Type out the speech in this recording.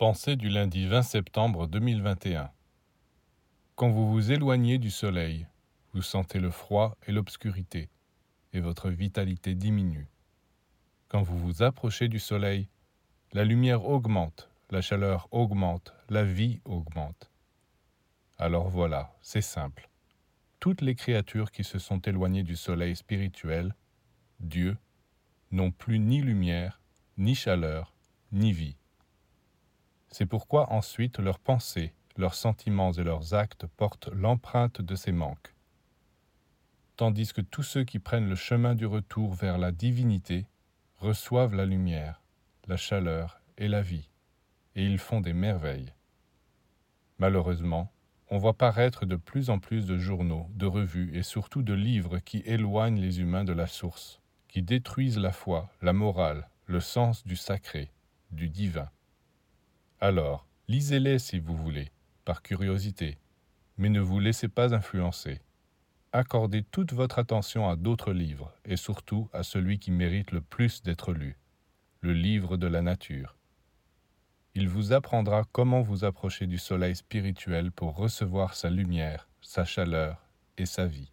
Pensée du lundi 20 septembre 2021 Quand vous vous éloignez du soleil, vous sentez le froid et l'obscurité, et votre vitalité diminue. Quand vous vous approchez du soleil, la lumière augmente, la chaleur augmente, la vie augmente. Alors voilà, c'est simple. Toutes les créatures qui se sont éloignées du soleil spirituel, Dieu, n'ont plus ni lumière, ni chaleur, ni vie. C'est pourquoi ensuite leurs pensées, leurs sentiments et leurs actes portent l'empreinte de ces manques. Tandis que tous ceux qui prennent le chemin du retour vers la divinité reçoivent la lumière, la chaleur et la vie, et ils font des merveilles. Malheureusement, on voit paraître de plus en plus de journaux, de revues et surtout de livres qui éloignent les humains de la source, qui détruisent la foi, la morale, le sens du sacré, du divin. Alors, lisez-les si vous voulez, par curiosité, mais ne vous laissez pas influencer. Accordez toute votre attention à d'autres livres, et surtout à celui qui mérite le plus d'être lu, le livre de la nature. Il vous apprendra comment vous approcher du soleil spirituel pour recevoir sa lumière, sa chaleur et sa vie.